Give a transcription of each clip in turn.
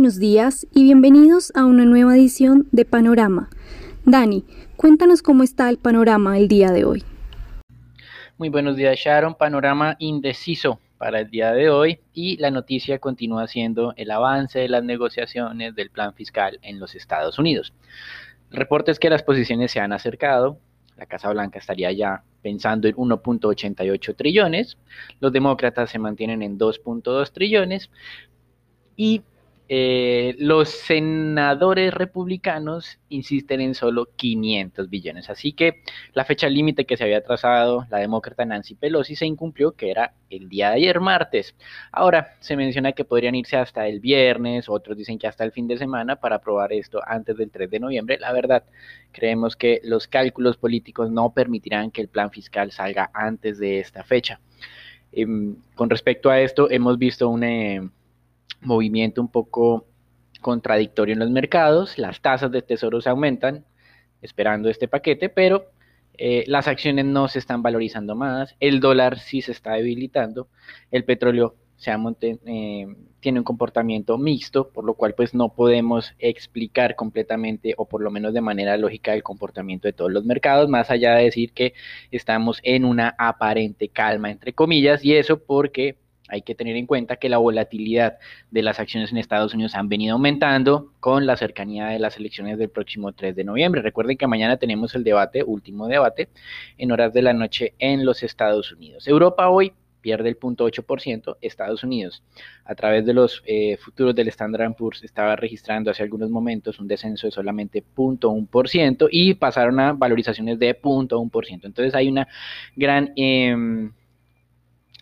buenos días y bienvenidos a una nueva edición de Panorama. Dani, cuéntanos cómo está el panorama el día de hoy. Muy buenos días Sharon, panorama indeciso para el día de hoy y la noticia continúa siendo el avance de las negociaciones del plan fiscal en los Estados Unidos. El reporte es que las posiciones se han acercado, la Casa Blanca estaría ya pensando en 1.88 trillones, los demócratas se mantienen en 2.2 trillones y eh, los senadores republicanos insisten en solo 500 billones. Así que la fecha límite que se había trazado la demócrata Nancy Pelosi se incumplió, que era el día de ayer, martes. Ahora se menciona que podrían irse hasta el viernes, otros dicen que hasta el fin de semana para aprobar esto antes del 3 de noviembre. La verdad, creemos que los cálculos políticos no permitirán que el plan fiscal salga antes de esta fecha. Em, con respecto a esto, hemos visto un movimiento un poco contradictorio en los mercados, las tasas de tesoro se aumentan esperando este paquete, pero eh, las acciones no se están valorizando más, el dólar sí se está debilitando, el petróleo se eh, tiene un comportamiento mixto, por lo cual pues no podemos explicar completamente o por lo menos de manera lógica el comportamiento de todos los mercados, más allá de decir que estamos en una aparente calma entre comillas y eso porque hay que tener en cuenta que la volatilidad de las acciones en Estados Unidos han venido aumentando con la cercanía de las elecciones del próximo 3 de noviembre. Recuerden que mañana tenemos el debate, último debate, en horas de la noche en los Estados Unidos. Europa hoy pierde el 0.8%, Estados Unidos a través de los eh, futuros del Standard Poor's estaba registrando hace algunos momentos un descenso de solamente 0.1% y pasaron a valorizaciones de 0.1%. Entonces hay una gran... Em,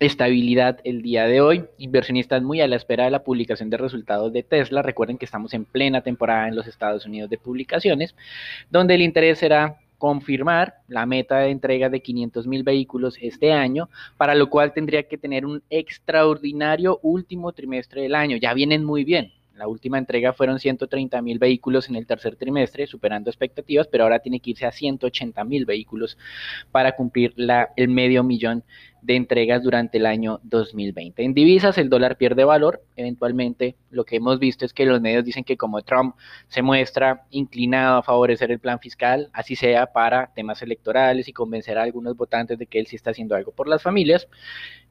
estabilidad el día de hoy. Inversionistas muy a la espera de la publicación de resultados de Tesla. Recuerden que estamos en plena temporada en los Estados Unidos de publicaciones, donde el interés será confirmar la meta de entrega de 500 mil vehículos este año, para lo cual tendría que tener un extraordinario último trimestre del año. Ya vienen muy bien. La última entrega fueron 130 mil vehículos en el tercer trimestre, superando expectativas, pero ahora tiene que irse a 180 mil vehículos para cumplir la, el medio millón de entregas durante el año 2020. En divisas el dólar pierde valor, eventualmente lo que hemos visto es que los medios dicen que como Trump se muestra inclinado a favorecer el plan fiscal, así sea para temas electorales y convencer a algunos votantes de que él sí está haciendo algo por las familias,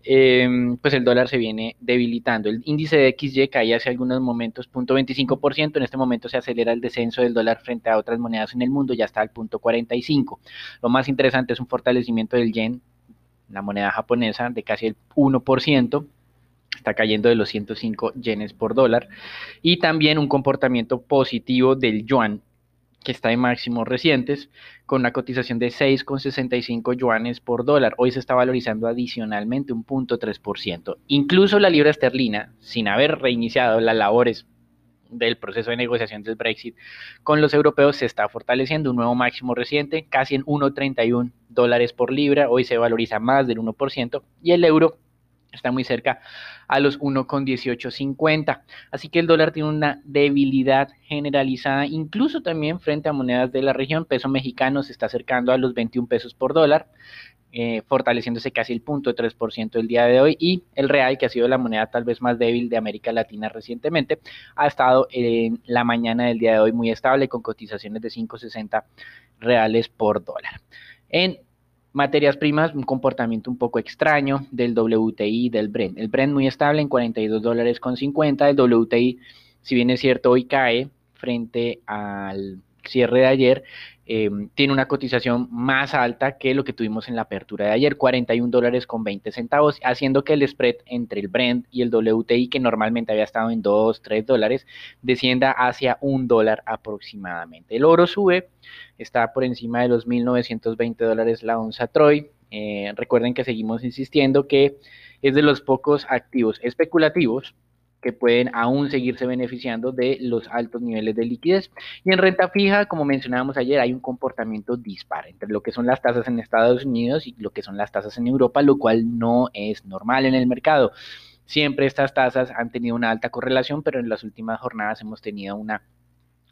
em, pues el dólar se viene debilitando. El índice de XY caía hace algunos momentos 0.25%, en este momento se acelera el descenso del dólar frente a otras monedas en el mundo, ya está al punto 45. Lo más interesante es un fortalecimiento del yen la moneda japonesa de casi el 1%, está cayendo de los 105 yenes por dólar, y también un comportamiento positivo del yuan, que está en máximos recientes, con una cotización de 6,65 yuanes por dólar. Hoy se está valorizando adicionalmente un 0.3%. Incluso la libra esterlina, sin haber reiniciado las labores del proceso de negociación del Brexit con los europeos se está fortaleciendo, un nuevo máximo reciente, casi en 1,31 dólares por libra, hoy se valoriza más del 1% y el euro está muy cerca a los 1,1850. Así que el dólar tiene una debilidad generalizada, incluso también frente a monedas de la región. Peso mexicano se está acercando a los 21 pesos por dólar. Eh, fortaleciéndose casi el punto 3% el día de hoy y el real, que ha sido la moneda tal vez más débil de América Latina recientemente, ha estado en la mañana del día de hoy muy estable con cotizaciones de 5.60 reales por dólar. En materias primas, un comportamiento un poco extraño del WTI del Brent. El Brent muy estable en 42 dólares con 50, el WTI, si bien es cierto, hoy cae frente al cierre de ayer, Em, tiene una cotización más alta que lo que tuvimos en la apertura de ayer, 41 dólares con 20 centavos, haciendo que el spread entre el Brent y el WTI, que normalmente había estado en 2, 3 dólares, descienda hacia un dólar aproximadamente. El oro sube, está por encima de los 1.920 dólares la onza Troy. Eh, recuerden que seguimos insistiendo que es de los pocos activos especulativos que pueden aún seguirse beneficiando de los altos niveles de liquidez. Y en renta fija, como mencionábamos ayer, hay un comportamiento dispar entre lo que son las tasas en Estados Unidos y lo que son las tasas en Europa, lo cual no es normal en el mercado. Siempre estas tasas han tenido una alta correlación, pero en las últimas jornadas hemos tenido un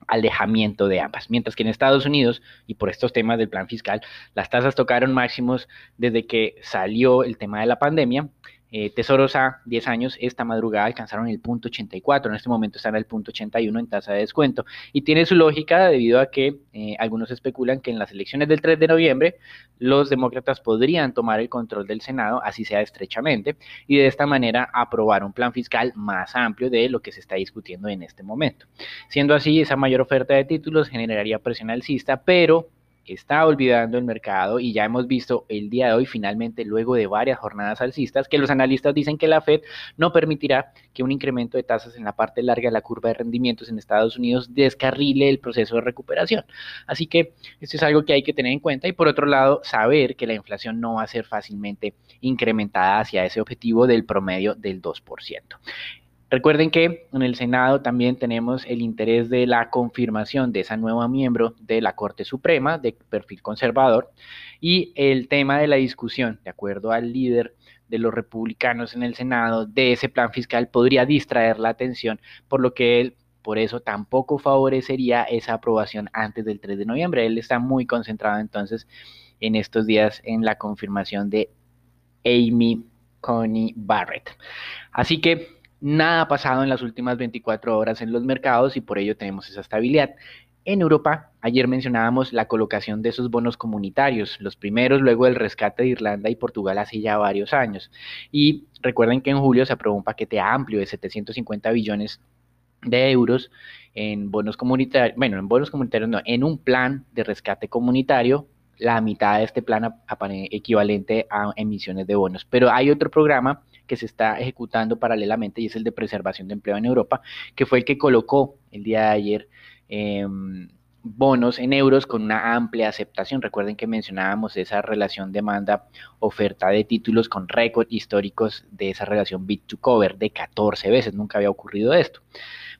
alejamiento de ambas. Mientras que en Estados Unidos, y por estos temas del plan fiscal, las tasas tocaron máximos desde que salió el tema de la pandemia eh, tesoros a 10 años esta madrugada alcanzaron el punto 84, en este momento están al punto 81 en tasa de descuento. Y tiene su lógica debido a que eh, algunos especulan que en las elecciones del 3 de noviembre los demócratas podrían tomar el control del Senado, así sea estrechamente, y de esta manera aprobar un plan fiscal más amplio de lo que se está discutiendo en este momento. Siendo así, esa mayor oferta de títulos generaría presión alcista, pero está olvidando el mercado y ya hemos visto el día de hoy finalmente luego de varias jornadas alcistas que los analistas dicen que la Fed no permitirá que un incremento de tasas en la parte larga de la curva de rendimientos en Estados Unidos descarrile el proceso de recuperación. Así que esto es algo que hay que tener en cuenta y por otro lado saber que la inflación no va a ser fácilmente incrementada hacia ese objetivo del promedio del 2%. Recuerden que en el Senado también tenemos el interés de la confirmación de esa nueva miembro de la Corte Suprema de perfil conservador y el tema de la discusión, de acuerdo al líder de los republicanos en el Senado, de ese plan fiscal podría distraer la atención, por lo que él por eso tampoco favorecería esa aprobación antes del 3 de noviembre. Él está muy concentrado entonces en estos días en la confirmación de Amy Coney Barrett. Así que Nada ha pasado en las últimas 24 horas en los mercados y por ello tenemos esa estabilidad. En Europa, ayer mencionábamos la colocación de esos bonos comunitarios, los primeros luego del rescate de Irlanda y Portugal hace ya varios años. Y recuerden que en julio se aprobó un paquete amplio de 750 billones de euros en bonos comunitarios, bueno, en bonos comunitarios no, en un plan de rescate comunitario la mitad de este plan equivalente a emisiones de bonos. Pero hay otro programa que se está ejecutando paralelamente y es el de preservación de empleo en Europa, que fue el que colocó el día de ayer em, bonos en euros con una amplia aceptación. Recuerden que mencionábamos esa relación demanda-oferta de títulos con récord históricos de esa relación bit to cover de 14 veces. Nunca había ocurrido esto.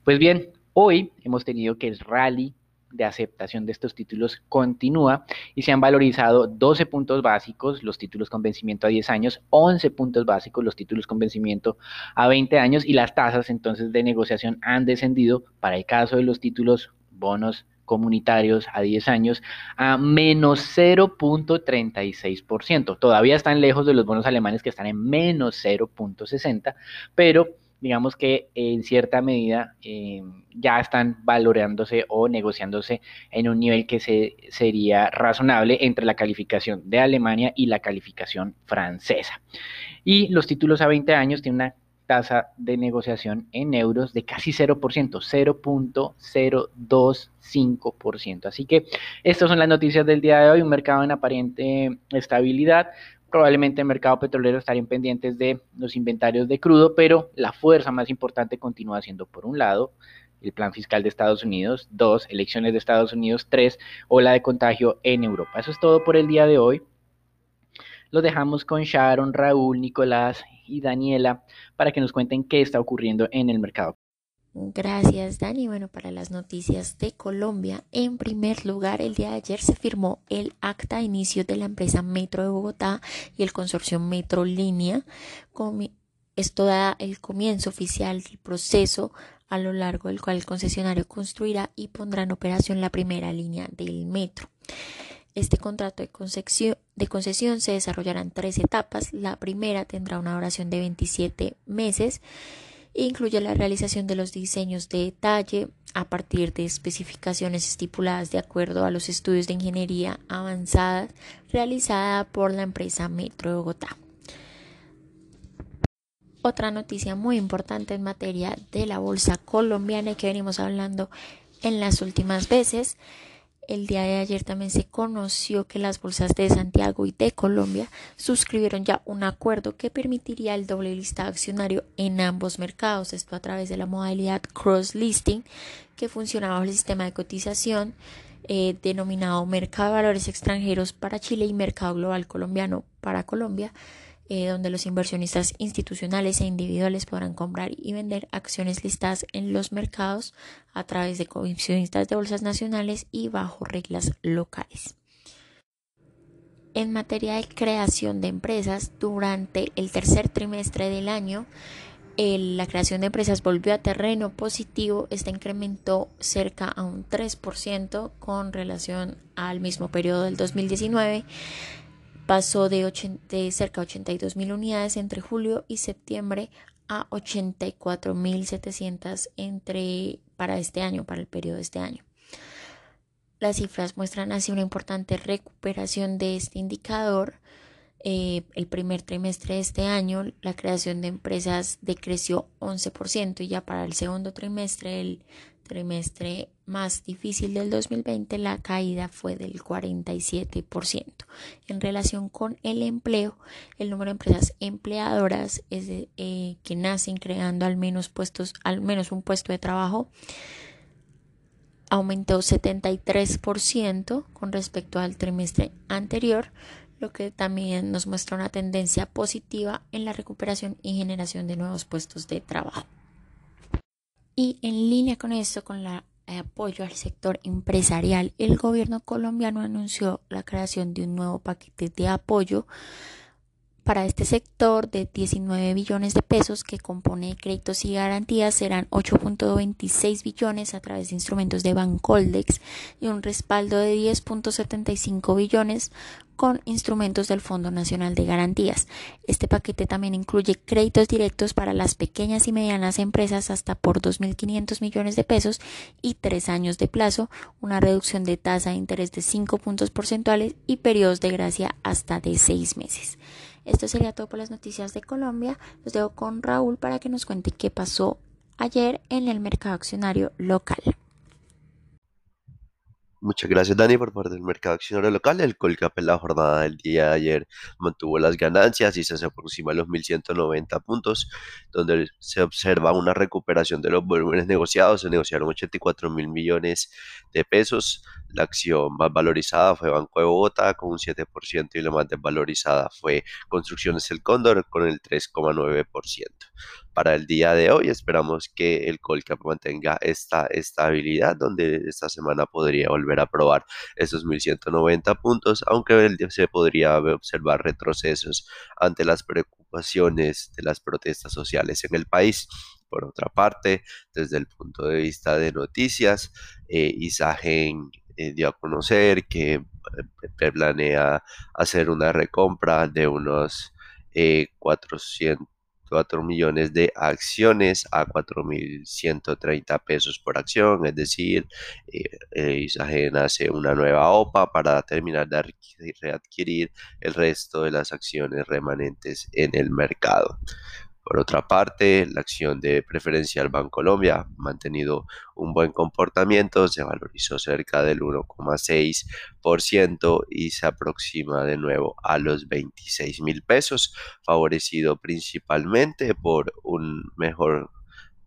Pues bien, hoy hemos tenido que el rally de aceptación de estos títulos continúa y se han valorizado 12 puntos básicos los títulos con vencimiento a 10 años, 11 puntos básicos los títulos con vencimiento a 20 años y las tasas entonces de negociación han descendido para el caso de los títulos bonos comunitarios a 10 años a menos 0.36%. Todavía están lejos de los bonos alemanes que están en menos 0.60, pero digamos que en cierta medida eh, ya están valorándose o negociándose en un nivel que se, sería razonable entre la calificación de Alemania y la calificación francesa. Y los títulos a 20 años tienen una tasa de negociación en euros de casi 0%, 0.025%. Así que estas son las noticias del día de hoy, un mercado en aparente estabilidad, Probablemente el mercado petrolero estarían pendientes de los inventarios de crudo, pero la fuerza más importante continúa siendo, por un lado, el plan fiscal de Estados Unidos, dos, elecciones de Estados Unidos, tres, ola de contagio en Europa. Eso es todo por el día de hoy. Lo dejamos con Sharon, Raúl, Nicolás y Daniela para que nos cuenten qué está ocurriendo en el mercado. Gracias, Dani. Bueno, para las noticias de Colombia, en primer lugar, el día de ayer se firmó el acta de inicio de la empresa Metro de Bogotá y el consorcio Metro Línea. Esto da el comienzo oficial del proceso a lo largo del cual el concesionario construirá y pondrá en operación la primera línea del metro. Este contrato de concesión, de concesión se desarrollará en tres etapas. La primera tendrá una duración de 27 meses incluye la realización de los diseños de detalle a partir de especificaciones estipuladas de acuerdo a los estudios de ingeniería avanzada realizada por la empresa Metro de Bogotá. Otra noticia muy importante en materia de la bolsa colombiana que venimos hablando en las últimas veces el día de ayer también se conoció que las bolsas de Santiago y de Colombia suscribieron ya un acuerdo que permitiría el doble listado accionario en ambos mercados, esto a través de la modalidad cross listing que funciona bajo el sistema de cotización eh, denominado Mercado de Valores Extranjeros para Chile y Mercado Global Colombiano para Colombia eh, donde los inversionistas institucionales e individuales podrán comprar y vender acciones listadas en los mercados a través de comisionistas de bolsas nacionales y bajo reglas locales. En materia de creación de empresas, durante el tercer trimestre del año, la creación de empresas volvió a terreno positivo, este incrementó cerca a un 3% con relación al mismo periodo del 2019 pasó de, cerca de 82 mil unidades entre julio y septiembre a 84.700 entre para este año, para el periodo de este año. Las cifras muestran así una importante recuperación de este indicador. Eh, el primer trimestre de este año la creación de empresas decreció 11% y ya para el segundo trimestre, el trimestre más difícil del 2020, la caída fue del 47%. En relación con el empleo, el número de empresas empleadoras eh, que nacen creando al menos puestos, al menos un puesto de trabajo, aumentó 73% con respecto al trimestre anterior, lo que también nos muestra una tendencia positiva en la recuperación y generación de nuevos puestos de trabajo. Y en línea con esto, con el apoyo al sector empresarial, el gobierno colombiano anunció la creación de un nuevo paquete de apoyo para este sector de 19 billones de pesos que compone créditos y garantías. Serán 8.26 billones a través de instrumentos de Bancoldex y un respaldo de 10.75 billones con instrumentos del Fondo Nacional de Garantías. Este paquete también incluye créditos directos para las pequeñas y medianas empresas hasta por 2.500 millones de pesos y tres años de plazo, una reducción de tasa de interés de 5 puntos porcentuales y periodos de gracia hasta de seis meses. Esto sería todo por las noticias de Colombia. Los dejo con Raúl para que nos cuente qué pasó ayer en el mercado accionario local. Muchas gracias Dani por parte del mercado accionario local. El Colcap en la jornada del día de ayer mantuvo las ganancias y se aproxima a los 1.190 puntos, donde se observa una recuperación de los volúmenes negociados. Se negociaron 84 mil millones de pesos. La acción más valorizada fue Banco de Bogotá con un 7% y la más desvalorizada fue Construcciones El Cóndor con el 3,9% para el día de hoy. Esperamos que el Colcap mantenga esta estabilidad, donde esta semana podría volver a probar esos 1190 puntos, aunque se podría observar retrocesos ante las preocupaciones de las protestas sociales en el país. Por otra parte, desde el punto de vista de noticias, eh, Isagen eh, dio a conocer que eh, planea hacer una recompra de unos 400 4 millones de acciones a 4.130 pesos por acción, es decir, eh, Isagen hace una nueva OPA para terminar de readquirir el resto de las acciones remanentes en el mercado. Por otra parte, la acción de preferencial Bancolombia ha mantenido un buen comportamiento, se valorizó cerca del 1,6% y se aproxima de nuevo a los 26 mil pesos, favorecido principalmente por un mejor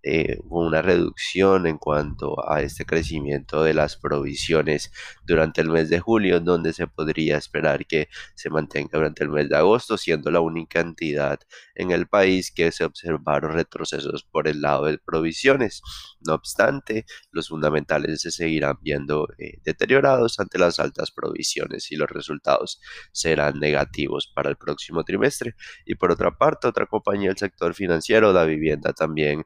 eh, una reducción en cuanto a este crecimiento de las provisiones durante el mes de julio, donde se podría esperar que se mantenga durante el mes de agosto, siendo la única entidad en el país que se observaron retrocesos por el lado de provisiones. No obstante, los fundamentales se seguirán viendo eh, deteriorados ante las altas provisiones y los resultados serán negativos para el próximo trimestre. Y por otra parte, otra compañía del sector financiero, la vivienda también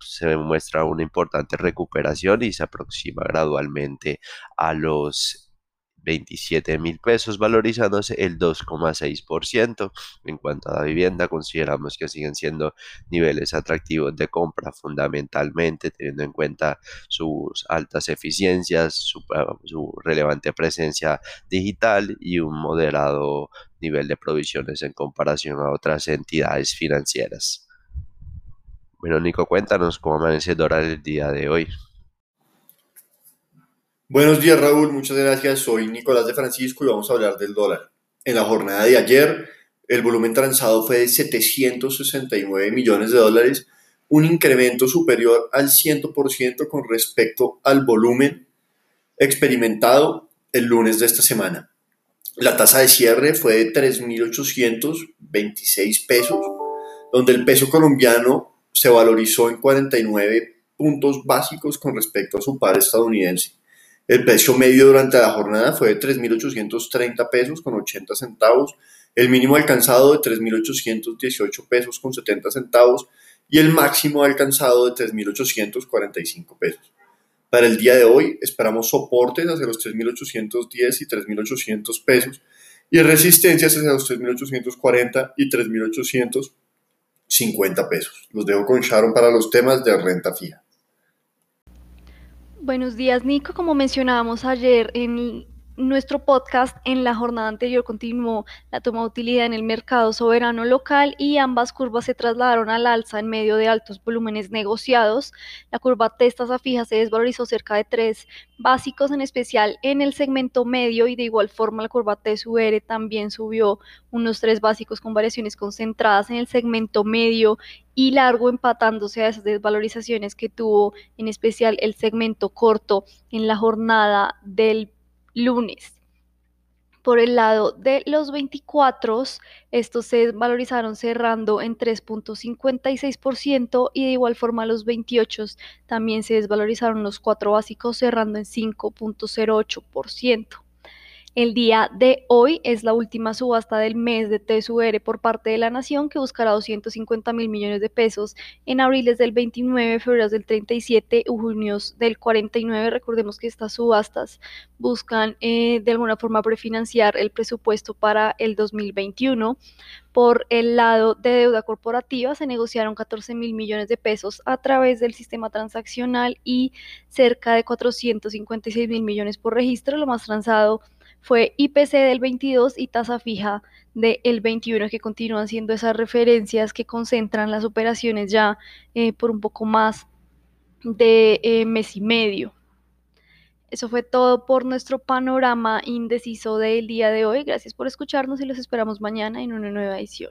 se muestra una importante recuperación y se aproxima gradualmente a los 27 mil pesos, valorizándose el 2,6%. En cuanto a la vivienda, consideramos que siguen siendo niveles atractivos de compra fundamentalmente, teniendo en cuenta sus altas eficiencias, su, su relevante presencia digital y un moderado nivel de provisiones en comparación a otras entidades financieras. Bueno, Nico, cuéntanos cómo amanece Dora el día de hoy. Buenos días, Raúl. Muchas gracias. Soy Nicolás de Francisco y vamos a hablar del dólar. En la jornada de ayer, el volumen transado fue de 769 millones de dólares, un incremento superior al 100% con respecto al volumen experimentado el lunes de esta semana. La tasa de cierre fue de 3.826 pesos, donde el peso colombiano se valorizó en 49 puntos básicos con respecto a su par estadounidense. El precio medio durante la jornada fue de 3.830 pesos con 80 centavos, el mínimo alcanzado de 3.818 pesos con 70 centavos y el máximo alcanzado de 3.845 pesos. Para el día de hoy esperamos soportes hacia los 3.810 y 3.800 pesos y resistencias hacia los 3.840 y 3.850 pesos. Los dejo con Sharon para los temas de renta fija. Buenos días, Nico. Como mencionábamos ayer en nuestro podcast en la jornada anterior continuó la toma de utilidad en el mercado soberano local y ambas curvas se trasladaron al alza en medio de altos volúmenes negociados. La curva testas a fija se desvalorizó cerca de tres básicos, en especial en el segmento medio y de igual forma la curva TSUR también subió unos tres básicos con variaciones concentradas en el segmento medio y largo empatándose a esas desvalorizaciones que tuvo en especial el segmento corto en la jornada del lunes. Por el lado de los 24, estos se valorizaron cerrando en 3.56% y de igual forma los 28 también se desvalorizaron los cuatro básicos cerrando en 5.08%. El día de hoy es la última subasta del mes de TSUR por parte de la Nación que buscará 250 mil millones de pesos en abriles del 29, febrero del 37 y junio del 49. Recordemos que estas subastas buscan eh, de alguna forma prefinanciar el presupuesto para el 2021. Por el lado de deuda corporativa se negociaron 14 mil millones de pesos a través del sistema transaccional y cerca de 456 mil millones por registro, lo más transado fue IPC del 22 y tasa fija del 21, que continúan siendo esas referencias que concentran las operaciones ya eh, por un poco más de eh, mes y medio. Eso fue todo por nuestro panorama indeciso del día de hoy. Gracias por escucharnos y los esperamos mañana en una nueva edición.